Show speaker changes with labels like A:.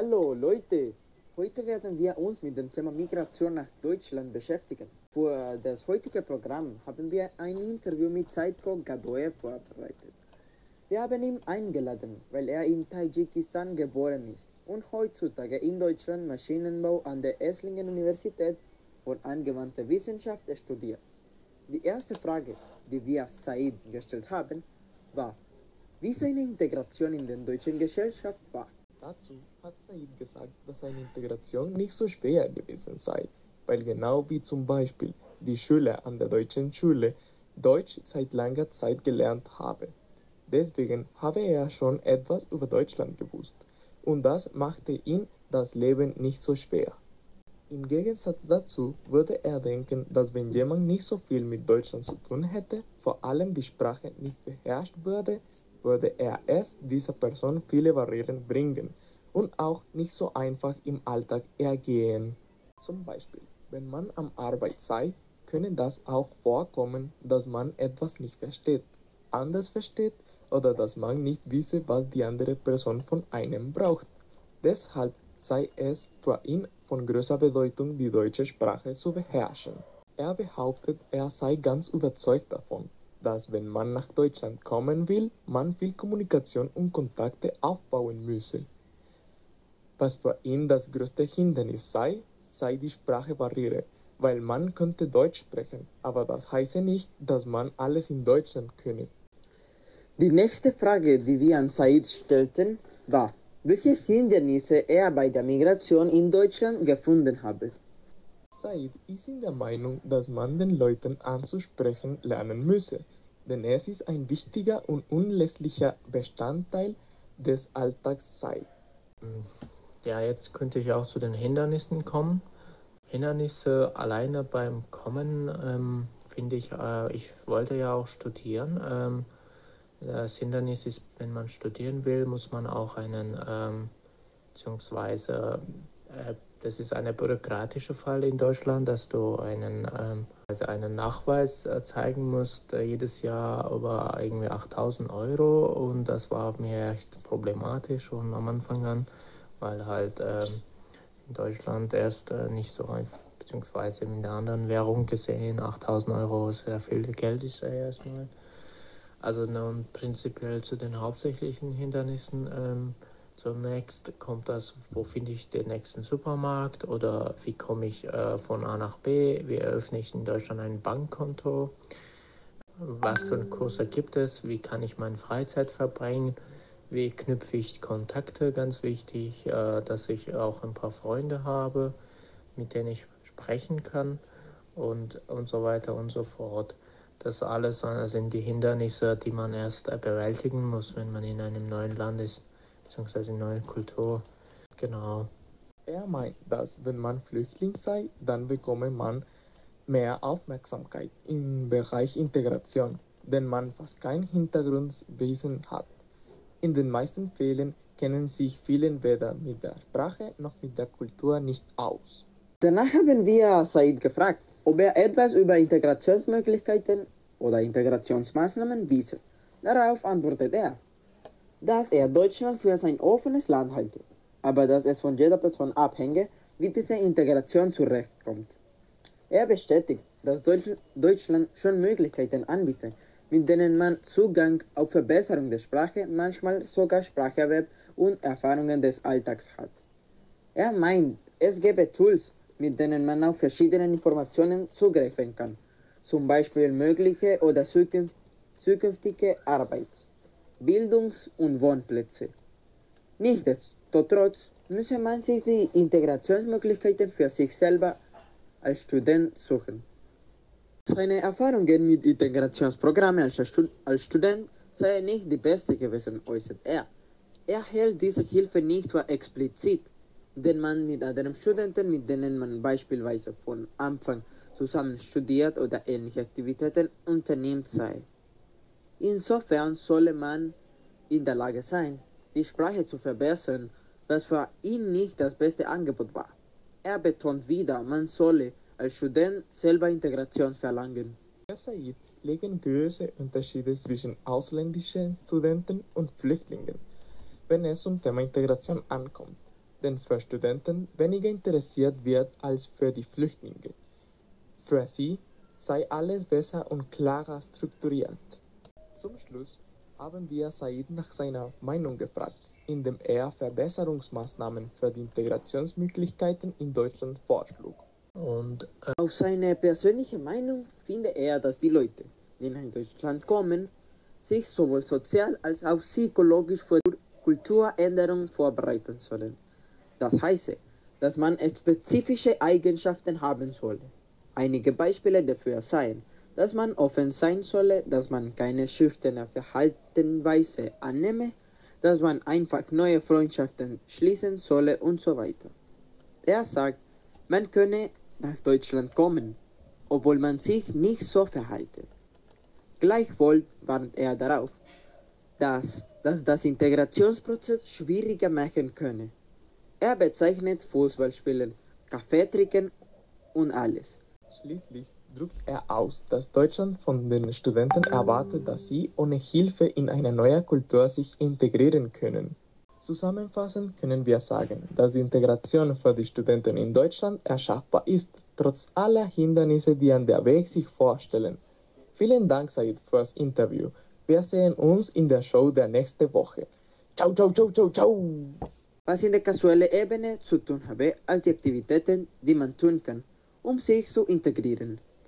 A: Hallo Leute, heute werden wir uns mit dem Thema Migration nach Deutschland beschäftigen. Für das heutige Programm haben wir ein Interview mit Saidko Gadoe vorbereitet. Wir haben ihn eingeladen, weil er in Tadschikistan geboren ist und heutzutage in Deutschland Maschinenbau an der Esslingen Universität für angewandte Wissenschaft studiert. Die erste Frage, die wir Said gestellt haben, war, wie seine Integration in der deutschen Gesellschaft war.
B: Dazu hat Said gesagt, dass seine Integration nicht so schwer gewesen sei, weil genau wie zum Beispiel die Schüler an der deutschen Schule Deutsch seit langer Zeit gelernt habe. Deswegen habe er schon etwas über Deutschland gewusst und das machte ihm das Leben nicht so schwer. Im Gegensatz dazu würde er denken, dass wenn jemand nicht so viel mit Deutschland zu tun hätte, vor allem die Sprache nicht beherrscht würde, würde er es dieser Person viele Barrieren bringen und auch nicht so einfach im Alltag ergehen. Zum Beispiel, wenn man am Arbeit sei, könne das auch vorkommen, dass man etwas nicht versteht, anders versteht oder dass man nicht wisse, was die andere Person von einem braucht. Deshalb sei es für ihn von großer Bedeutung, die deutsche Sprache zu beherrschen. Er behauptet, er sei ganz überzeugt davon, dass wenn man nach Deutschland kommen will, man viel Kommunikation und Kontakte aufbauen müsse. Was für ihn das größte Hindernis sei, sei die Sprachbarriere, weil man könnte Deutsch sprechen, aber das heiße nicht, dass man alles in Deutschland könne.
A: Die nächste Frage, die wir an Said stellten, war, welche Hindernisse er bei der Migration in Deutschland gefunden habe.
B: Said ist in der Meinung, dass man den Leuten anzusprechen lernen müsse, denn es ist ein wichtiger und unlässlicher Bestandteil des Alltags sei.
C: Ja, jetzt könnte ich auch zu den Hindernissen kommen. Hindernisse alleine beim Kommen ähm, finde ich, äh, ich wollte ja auch studieren. Ähm, das Hindernis ist, wenn man studieren will, muss man auch einen, ähm, beziehungsweise, äh, das ist ein bürokratischer Fall in Deutschland, dass du einen, ähm, also einen Nachweis äh, zeigen musst, äh, jedes Jahr über irgendwie 8000 Euro und das war mir echt problematisch schon am Anfang an, weil halt ähm, in Deutschland erst äh, nicht so einfach, beziehungsweise in der anderen Währung gesehen, 8000 Euro sehr viel Geld ist ja erstmal. Also nun prinzipiell zu den hauptsächlichen Hindernissen. Ähm, zunächst kommt das, wo finde ich den nächsten Supermarkt? Oder wie komme ich äh, von A nach B, wie eröffne ich in Deutschland ein Bankkonto, was für Kurse gibt es, wie kann ich meine Freizeit verbringen, wie knüpfe ich Kontakte, ganz wichtig, äh, dass ich auch ein paar Freunde habe, mit denen ich sprechen kann und, und so weiter und so fort. Das alles sind die Hindernisse, die man erst bewältigen muss, wenn man in einem neuen Land ist, beziehungsweise neuen Kultur. Genau.
B: Er meint, dass wenn man Flüchtling sei, dann bekomme man mehr Aufmerksamkeit im Bereich Integration, denn man fast kein Hintergrundwissen hat. In den meisten Fällen kennen sich viele weder mit der Sprache noch mit der Kultur nicht aus.
A: Danach haben wir Said gefragt, ob er etwas über Integrationsmöglichkeiten oder Integrationsmaßnahmen wisse. Darauf antwortet er, dass er Deutschland für sein offenes Land halte, aber dass es von jeder Person abhänge, wie diese Integration zurechtkommt. Er bestätigt, dass Deutschland schon Möglichkeiten anbietet, mit denen man Zugang auf Verbesserung der Sprache, manchmal sogar Spracherwerb und Erfahrungen des Alltags hat. Er meint, es gäbe Tools, mit denen man auf verschiedene Informationen zugreifen kann, zum Beispiel mögliche oder zukünftige Arbeits-, Bildungs- und Wohnplätze. Nichtsdestotrotz müsse man sich die Integrationsmöglichkeiten für sich selber als Student suchen. Seine Erfahrungen mit Integrationsprogrammen als, Stud als Student seien nicht die beste gewesen, äußert er. Er hält diese Hilfe nicht für explizit, den man mit anderen Studenten, mit denen man beispielsweise von Anfang zusammen studiert oder ähnliche Aktivitäten unternimmt, sei. Insofern solle man in der Lage sein, die Sprache zu verbessern, was für ihn nicht das beste Angebot war. Er betont wieder, man solle als Student selber Integration verlangen.
B: Herr Said legen große Unterschiede zwischen ausländischen Studenten und Flüchtlingen, wenn es zum Thema Integration ankommt. denn für Studenten weniger interessiert wird als für die Flüchtlinge. Für sie sei alles besser und klarer strukturiert. Zum Schluss haben wir Said nach seiner Meinung gefragt, indem er Verbesserungsmaßnahmen für die Integrationsmöglichkeiten in Deutschland vorschlug.
C: Und äh,
A: Auf seine persönliche Meinung finde er, dass die Leute, die nach Deutschland kommen, sich sowohl sozial als auch psychologisch für Kulturänderungen vorbereiten sollen. Das heißt, dass man spezifische Eigenschaften haben solle. Einige Beispiele dafür seien, dass man offen sein solle, dass man keine schüchterne Verhaltensweise annehme, dass man einfach neue Freundschaften schließen solle und so weiter. Er sagt, man könne nach Deutschland kommen, obwohl man sich nicht so verhalte. Gleichwohl warnt er darauf, dass das das Integrationsprozess schwieriger machen könne. Er bezeichnet Fußballspielen, Kaffee trinken und alles.
B: Schließlich drückt er aus, dass Deutschland von den Studenten erwartet, dass sie ohne Hilfe in eine neue Kultur sich integrieren können. Zusammenfassend können wir sagen, dass die Integration für die Studenten in Deutschland erschaffbar ist, trotz aller Hindernisse, die an der Weg sich vorstellen. Vielen Dank, Said, fürs Interview. Wir sehen uns in der Show der nächste Woche. Ciao, ciao, ciao, ciao, ciao!
A: Was in der casuellen Ebene zu tun habe, als die Aktivitäten, die man tun kann, um sich zu integrieren.